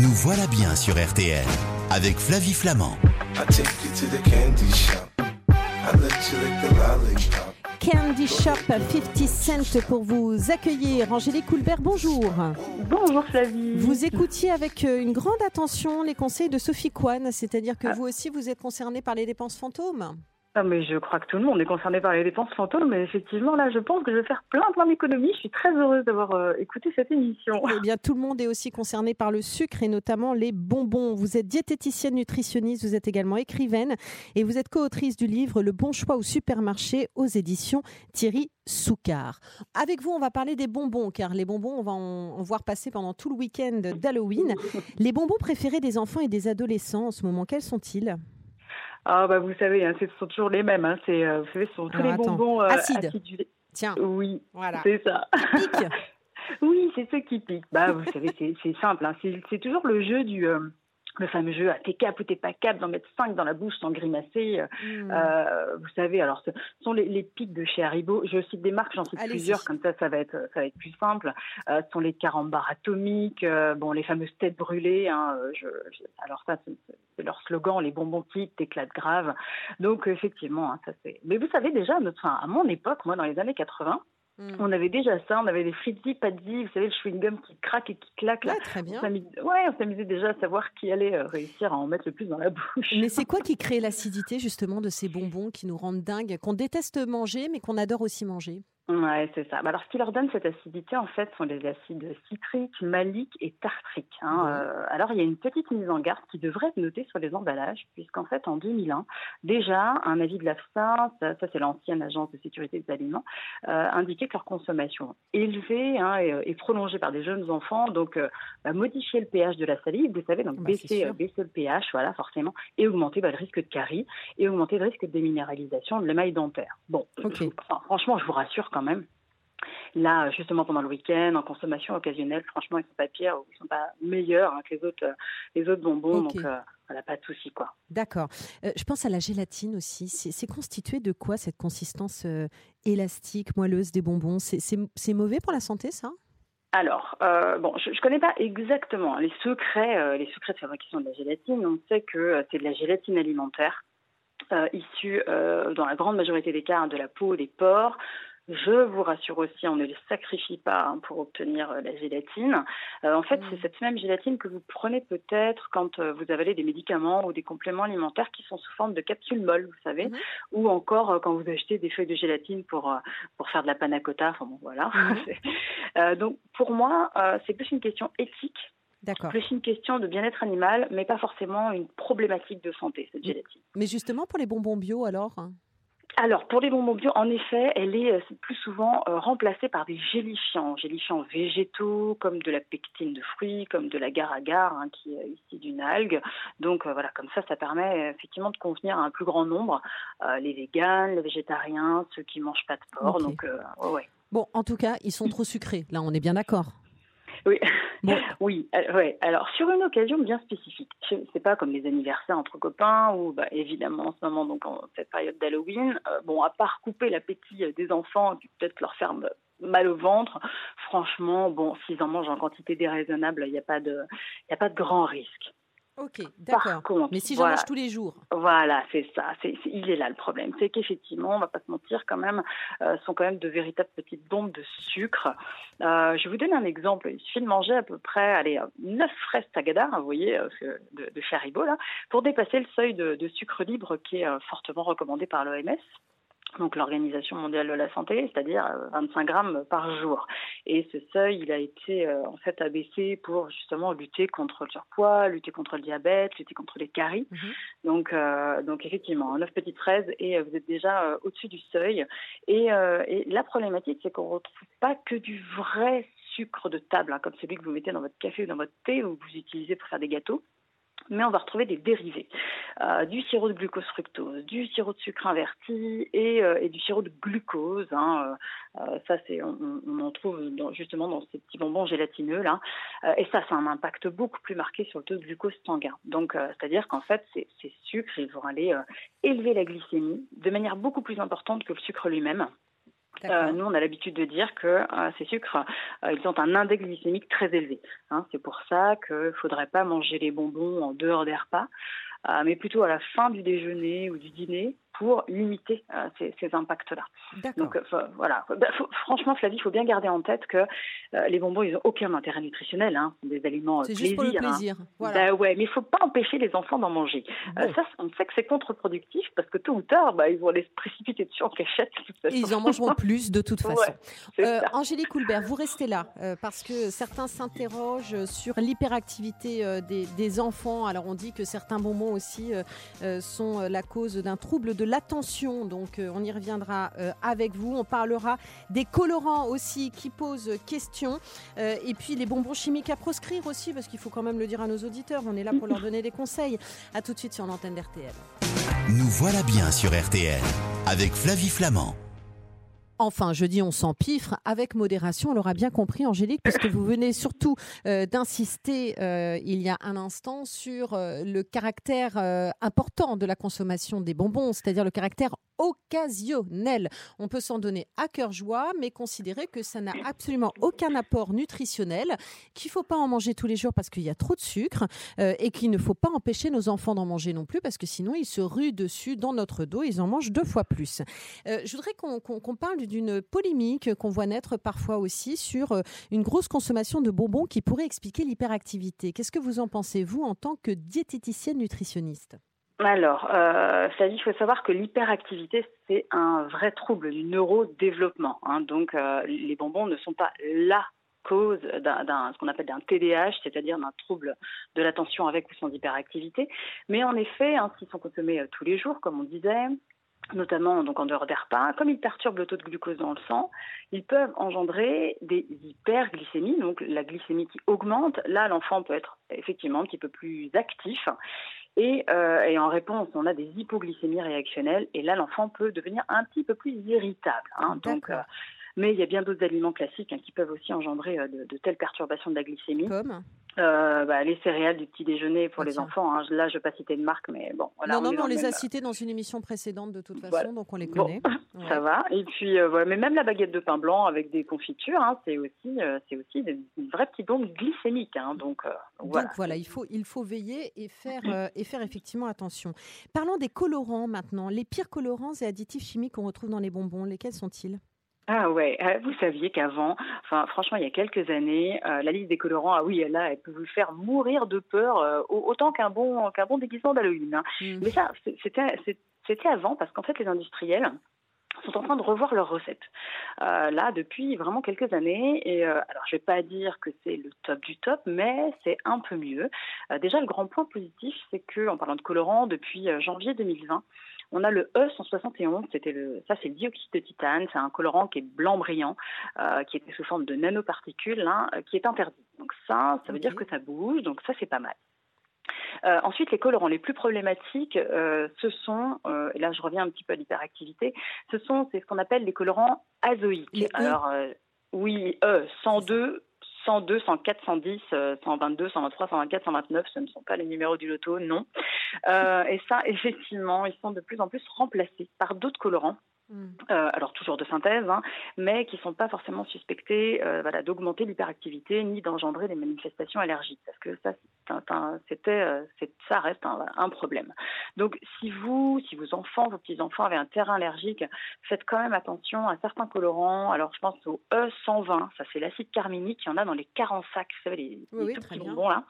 Nous voilà bien sur RTL avec Flavie Flamand. Candy Shop 50 Cent pour vous accueillir. Angélique Coulbert, bonjour. Bonjour Flavie. Vous écoutiez avec euh, une grande attention les conseils de Sophie Kwan, c'est-à-dire que Ah. vous aussi vous êtes concernée par les dépenses fantômes. Ah, mais je crois que tout le monde est concerné par les dépenses fantômes, mais effectivement là je pense que je vais faire plein plein d'économies. Je suis très heureuse d'avoir euh, écouté cette émission. Eh bien, tout le monde est aussi concerné par le sucre et notamment les bonbons. Vous êtes diététicienne nutritionniste, vous êtes également écrivaine et vous êtes co-autrice du livre Le bon choix au supermarché aux éditions Thierry Soucard. Avec vous, on va parler des bonbons car les bonbons, on va en voir passer pendant tout le week-end d'Halloween. Les bonbons préférés des enfants et des adolescents en ce moment, quels sont-ils? Ah bah vous savez, hein, ce sont toujours les mêmes. Hein. C'est euh, vous savez, ce sont tous Alors, les bonbons euh, Acides. acidulés. Tiens, Oui, voilà. c'est ça. Pique. Oui, c'est ceux qui piquent. Bah vous savez, c'est simple. Hein. C'est c'est toujours le jeu du euh, le fameux jeu, ah, t'es cap ou t'es pas cap, d'en mettre cinq dans la bouche sans grimacer. euh, Hmm. Euh, vous savez, alors ce sont les, les pics de chez Haribo. Je cite des marques, j'en cite plusieurs, comme ça, ça va être, ça va être plus simple. Euh, ce sont les carambars atomiques, euh, bon, les fameuses têtes brûlées. Hein, je, je- alors ça, c'est leur slogan, les bonbons types, t'éclates grave. Donc effectivement, hein, ça c'est. Mais vous savez déjà, à notre, enfin, à mon époque, moi, dans les années 80, Hmm. on avait déjà ça. On avait des fritzi, padzi, vous savez, le chewing gum qui craque et qui claque. Là. Ouais, très bien. On s'amusait- ouais, on s'amusait déjà à savoir qui allait euh, réussir à en mettre le plus dans la bouche. Mais c'est quoi qui crée l'acidité justement de ces bonbons qui nous rendent dingues, qu'on déteste manger mais qu'on adore aussi manger? Ouais, c'est ça. Bah, alors, ce qui leur donne cette acidité, en fait, sont les acides citriques, maliques et tartriques. hein. Ouais. Euh, alors, il y a une petite mise en garde qui devrait être notée sur les emballages, puisqu'en fait, en 2001, déjà, un avis de l'AFSA, ça, ça, c'est l'ancienne agence de sécurité des aliments, euh, indiquait que leur consommation élevée hein, est, est prolongée par des jeunes enfants, donc euh, bah, modifier le pH de la salive, vous savez, donc Bah, baisser, euh, le pH, voilà, forcément, et augmenter bah, le risque de carie et augmenter le risque de déminéralisation de l'émail dentaire. Bon, Ok. je- enfin, franchement, je vous rassure quand même. Là, justement, pendant le week-end, en consommation occasionnelle, franchement, ils sont pas pires, ou ils sont pas meilleurs hein, que les autres, euh, les autres bonbons. Donc, euh, voilà, pas de souci, quoi. D'accord. Euh, je pense à la gélatine aussi. C'est constitué de quoi cette consistance euh, élastique, moelleuse des bonbons? C'est- mauvais pour la santé ça? Alors, euh, bon, je, je connais pas exactement les secrets, euh, les secrets de fabrication de la gélatine. On sait que euh, c'est de la gélatine alimentaire euh, issue, euh, dans la grande majorité des cas, hein, de la peau des porcs. Je vous rassure aussi, on ne les sacrifie pas hein, pour obtenir euh, la gélatine. Euh, en fait, Mm. c'est cette même gélatine que vous prenez peut-être quand euh, vous avalez des médicaments ou des compléments alimentaires qui sont sous forme de capsules molles, vous savez, Mhm. ou encore quand vous achetez des feuilles de gélatine pour pour faire de la panna cotta. Enfin bon, voilà. Euh, donc pour moi, c'est plus une question éthique, plus une question de bien-être animal, mais pas forcément une problématique de santé cette Mm. gélatine. Mais justement pour les bonbons bio alors hein? Alors, pour les bonbons bio, en effet, elle est euh, plus souvent euh, remplacée par des gélifiants, gélifiants végétaux, comme de la pectine de fruits, comme de l'agar-agar, hein, qui est issue d'une algue. Donc euh, voilà, comme ça, ça permet effectivement de convenir à un plus grand nombre, les véganes, les végétariens, ceux qui mangent pas de porc. Donc, ouais. Bon, en tout cas, ils sont trop sucrés. Là, on est bien d'accord. Oui. Bon. Oui, euh, ouais. Alors sur une occasion bien spécifique, c'est pas comme les anniversaires entre copains ou bah, évidemment en ce moment donc en cette période d'Halloween, euh, bon à part couper l'appétit euh, des enfants qui peut-être leur faire mal au ventre, franchement bon s'ils en mangent en quantité déraisonnable, il n'y a pas de il a pas de grand risque. Ok, d'accord. Mais si j'en voilà. mange tous les jours Voilà, c'est ça. Il est là le problème. C'est qu'effectivement, on va pas se mentir, quand même, euh, sont quand même de véritables petites bombes de sucre. Euh, je vous donner un exemple. Il suffit de manger à peu près, allez, euh, 9 fraises Tagada, vous voyez, euh, de, de chez Haribo, là, pour dépasser le seuil de, de sucre libre qui est euh, fortement recommandé par l'OMS. Donc l'Organisation mondiale de la santé, c'est-à-dire euh, 25 grammes par jour. Et ce seuil, il a été euh, en fait abaissé pour justement lutter contre le surpoids, lutter contre le diabète, lutter contre les caries. Mhm. Donc, euh, donc effectivement, 9 petites fraises et euh, vous êtes déjà euh, au-dessus du seuil. Et, euh, et la problématique, c'est qu'on ne retrouve pas que du vrai sucre de table, hein, comme celui que vous mettez dans votre café ou dans votre thé ou que vous utilisez pour faire des gâteaux. Mais on va retrouver des dérivés, euh, du sirop de glucose fructose, du sirop de sucre inverti et, euh, et du sirop de glucose. Hein, euh, euh, ça, c'est on, on en trouve dans- justement dans ces petits bonbons gélatineux là. Euh, et ça, ça a un impact beaucoup plus marqué sur le taux de glucose sanguin. Donc, euh, c'est-à-dire qu'en fait, ces, ces sucres, ils vont aller élever la glycémie de manière beaucoup plus importante que le sucre lui-même. Nous, on a l'habitude de dire que ces sucres, ils ont un index glycémique très élevé. Hein. C'est pour ça qu'il ne faudrait pas manger les bonbons en dehors des repas. mais plutôt à la fin du déjeuner ou du dîner pour limiter euh, ces, impacts-là. Donc euh, voilà, bah, franchement Flavie, il faut bien garder en tête que euh, les bonbons, ils n'ont aucun intérêt nutritionnel, hein. des aliments C'est juste pour le hein. plaisir. Bah ouais, mais il faut pas empêcher les enfants d'en manger. ça, on sait que c'est contre-productif parce que tôt ou tard, bah, ils vont les précipiter dessus en cachette. Et ils en mangeront plus de toute façon. Angélique Coulbert, vous restez là parce que certains s'interrogent sur l'hyperactivité des, des, enfants. Alors on dit que certains bonbons aussi sont la cause d'un trouble de l'attention. Donc euh, on y reviendra euh, avec vous. On parlera des colorants aussi qui posent question. Euh, et puis les bonbons chimiques à proscrire aussi, parce qu'il faut quand même le dire à nos auditeurs. On est là pour leur donner des conseils. À tout de suite sur l'antenne d'RTL. Nous voilà bien sur RTL avec Flavie Flamand. Enfin, je dis on s'empiffre. Avec modération, on l'aura bien compris, Angélique, puisque vous venez surtout euh, d'insister euh, il y a un instant sur euh, le caractère important de la consommation des bonbons, c'est-à-dire le caractère occasionnel. On peut s'en donner à cœur joie, mais considérer que ça n'a absolument aucun apport nutritionnel, qu'il ne faut pas en manger tous les jours parce qu'il y a trop de sucre, et qu'il ne faut pas empêcher nos enfants d'en manger non plus, parce que sinon ils se ruent dessus dans notre dos, ils en mangent deux fois plus. je voudrais qu'on parle du d'une polémique qu'on voit naître parfois aussi sur euh, une grosse consommation de bonbons qui pourrait expliquer l'hyperactivité. Qu'est-ce que vous en pensez, vous, en tant que diététicienne nutritionniste? Alors, euh, il faut savoir que l'hyperactivité, c'est un vrai trouble du neurodéveloppement. Hein. Donc, euh, les bonbons ne sont pas la cause d'un ce qu'on appelle d'un TDAH, c'est-à-dire d'un trouble de l'attention avec ou sans hyperactivité. Mais en effet, hein, s'ils sont consommés euh, tous les jours, comme on disait, notamment donc en dehors des repas, comme ils perturbent le taux de glucose dans le sang, ils peuvent engendrer des hyperglycémies, donc la glycémie qui augmente. Là, l'enfant peut être effectivement un petit peu plus actif. Et, euh, en réponse, on a des hypoglycémies réactionnelles. Et là, l'enfant peut devenir un petit peu plus irritable. Hein. donc, euh, mais il y a bien d'autres aliments classiques hein, qui peuvent aussi engendrer euh, de, telles perturbations de la glycémie. Comme? Euh, bah, les céréales du petit déjeuner pour les enfants. Hein. Là, je ne vais pas citer de marque, mais bon. Voilà, non, non, mais on les a cités dans une émission précédente de toute façon, donc on les connaît. Ça va. Et puis, euh, voilà. mais même la baguette de pain blanc avec des confitures, hein, c'est aussi, c'est aussi une vraie petite bombe glycémique. Hein. donc, voilà. donc voilà, il faut, il faut veiller et faire, et faire effectivement attention. Parlons des colorants maintenant. Les pires colorants et additifs chimiques qu'on retrouve dans les bonbons, lesquels sont-ils? Ah ouais, euh, vous saviez qu'avant, enfin franchement il y a quelques années, euh, la liste des colorants, ah oui, elle là, elle peut vous faire mourir de peur euh, autant qu'un bon qu'un bon déguisement d'Halloween. Hein. Mmh. Mais ça, c'était c'était avant parce qu'en fait les industriels sont en train de revoir leurs recettes. là, depuis vraiment quelques années, et alors je vais pas dire que c'est le top du top, mais c'est un peu mieux. déjà, le grand point positif, c'est que, en parlant de colorants, depuis janvier 2020, on a le E171, c'était le, ça c'est le dioxyde de titane, c'est un colorant qui est blanc brillant, euh, qui était sous forme de nanoparticules, hein, euh, qui est interdit. Donc ça, ça veut dire que ça bouge, donc ça c'est pas mal. Euh, ensuite, les colorants les plus problématiques, ce sont, et là je reviens un petit peu à l'hyperactivité, ce sont c'est ce qu'on appelle les colorants azoïques. Alors oui, E 102, 102, 104, 110, 122, 123, 124, 129, ce ne sont pas les numéros du loto, non. Euh, et ça, effectivement, ils sont de plus en plus remplacés par d'autres colorants Mm. Euh, alors toujours de synthèse, hein, mais qui ne sont pas forcément suspectés euh, voilà, d'augmenter l'hyperactivité ni d'engendrer des manifestations allergiques, parce que ça, c'était, euh, ça reste un, problème. Donc si vous, si vos enfants, vos petits enfants avaient un terrain allergique, faites quand même attention à certains colorants. Alors je pense au E120, ça c'est l'acide carminique, il y en a dans les 40 sacs, vous savez les, tout petits bonbons là.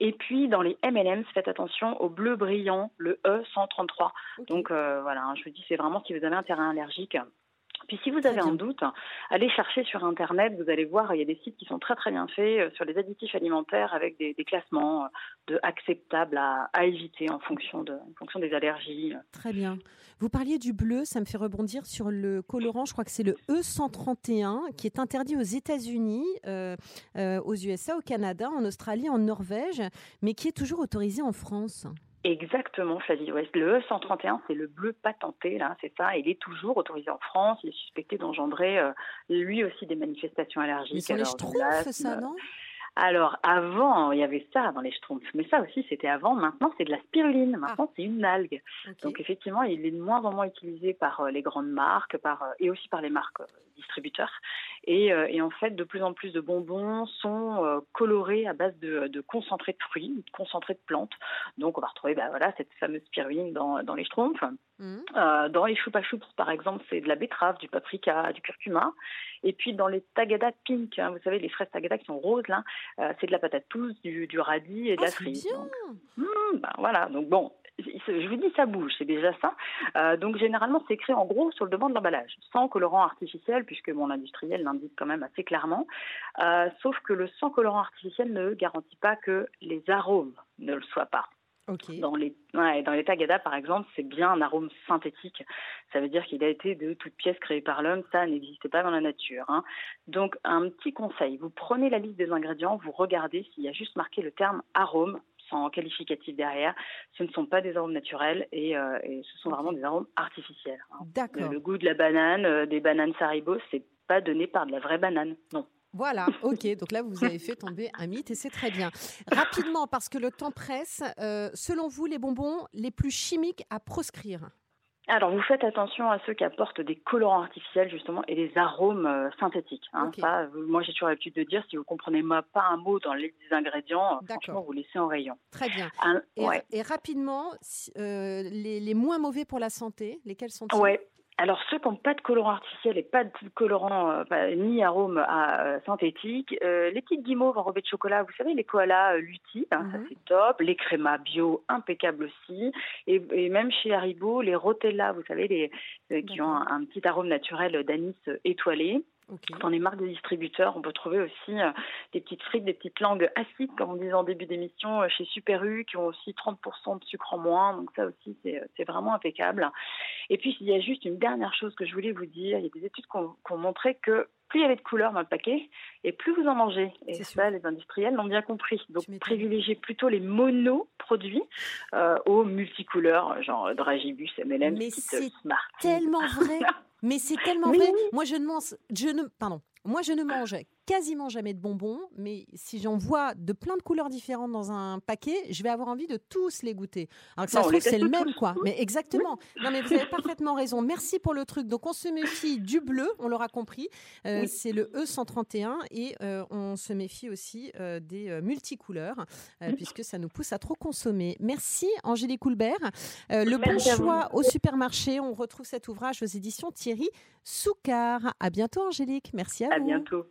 Et puis dans les M&M's, faites attention au bleu brillant, le E133. Donc voilà, hein, je vous dis c'est vraiment si vous avez un terrain allergique. Puis si vous avez un doute, allez chercher sur Internet, vous allez voir, il y a des sites qui sont très très bien faits euh, sur les additifs alimentaires avec des, classements euh, de acceptables à, éviter en fonction, de, fonction des allergies. Très bien. Vous parliez du bleu, ça me fait rebondir sur le colorant, je crois que c'est le E131 qui est interdit aux États-Unis, euh, aux USA, au Canada, en Australie, en Norvège, mais qui est toujours autorisé en France. Exactement, Flavie. Le E131, c'est le bleu patenté, là, c'est ça. Il est toujours autorisé en France. Il est suspecté d'engendrer, euh, lui aussi, des manifestations allergiques. Mais les ça, non? Alors, avant, il y avait ça dans les schtroumpfs, mais ça aussi, c'était avant. Maintenant, c'est de la spiruline. Maintenant, c'est une algue. Donc, effectivement, il est de moins en moins utilisé par euh, les grandes marques par, euh, et aussi par les marques euh, distributeurs. Et, euh, et en fait, de plus en plus de bonbons sont euh, colorés à base de, de concentré de fruits, de concentré de plantes. Donc, on va retrouver bah, voilà, cette fameuse spiruline dans, dans les schtroumpfs. Mhm. Euh, dans les choupa choups, par exemple, c'est de la betterave, du paprika, du curcuma. Et puis dans les tagada pink, hein, vous savez, les fraises tagada qui sont roses, là, euh, c'est de la patate douce, du, du radis et de Ah, la bien. Donc, hmm, ben voilà, donc bon, je vous dis, ça bouge, c'est déjà ça. Euh, donc généralement, c'est écrit en gros sur le devant de l'emballage, sans colorant artificiel, puisque mon industriel l'indique quand même assez clairement. Euh, sauf que le sans colorant artificiel ne garantit pas que les arômes ne le soient pas. Dans les, ouais, dans les tagada, par exemple, c'est bien un arôme synthétique. Ça veut dire qu'il a été de toute pièce créée par l'homme. Ça n'existe pas dans la nature. hein. Donc, un petit conseil. Vous prenez la liste des ingrédients, vous regardez s'il y a juste marqué le terme arôme sans qualificatif derrière. Ce ne sont pas des arômes naturels et, euh, et ce sont vraiment des arômes artificiels. hein. D'accord. Le goût de la banane, euh, des bananes Saribo, c'est pas donné par de la vraie banane. Non. Voilà, ok. Donc là, vous avez fait tomber un mythe et c'est très bien. Rapidement, parce que le temps presse, euh, selon vous, les bonbons les plus chimiques à proscrire? Alors, vous faites attention à ceux qui apportent des colorants artificiels, justement, et des arômes euh, synthétiques. hein. Ça, moi, j'ai toujours l'habitude de dire, si vous comprenez moi, pas un mot dans les ingrédients, euh, franchement, vous laissez en rayon. Très bien. Un- Et, ouais. et rapidement, euh, les, les moins mauvais pour la santé, lesquels sont-ils? Ouais. Alors, ceux qui n'ont pas de colorant artificiel et pas de colorant euh, pas- ni arôme à, euh, synthétique, euh, les petites guimauves enrobées de chocolat, vous savez, les koalas Lutti, hein, ça Mhm. c'est top, les crémas bio, impeccable aussi, et, et même chez Haribo, les Rotella, vous savez, les, qui ont un, un petit arôme naturel d'anis étoilé. Ok. Dans les marques de distributeurs, on peut trouver aussi euh, des petites frites, des petites langues acides, comme on disait en début d'émission, euh, chez Super U, qui ont aussi 30% de sucre en moins. Donc ça aussi, c'est c'est vraiment impeccable. Et puis, il y a juste une dernière chose que je voulais vous dire. Il y a des études qui ont, montré que plus il y avait de couleurs dans le paquet, et plus vous en mangez. Et ça, les industriels l'ont bien compris. Donc, privilégiez plutôt les monoproduits euh, aux multicouleurs, genre Dragibus, MLM, Mais c'est. Tellement vrai. Mais c'est tellement Oui, vrai. Moi, je ne mange, je ne, pardon. Moi, je ne mange quasiment jamais de bonbons, mais si j'en vois de plein de couleurs différentes dans un paquet, je vais avoir envie de tous les goûter. Alors que ça Non, se trouve, c'est le même, quoi. Mais exactement. Non, mais vous avez parfaitement raison. Merci pour le truc. Donc, on se méfie du bleu, on l'aura compris. Euh, Oui. C'est le E131 et euh, on se méfie aussi euh, des multicouleurs, Mhm. puisque ça nous pousse à trop consommer. Merci, Angélique Coulbert. Le bon à choix au supermarché. On retrouve cet ouvrage aux éditions Thierry Soucard. À bientôt, Angélique. Merci à, À vous. bientôt.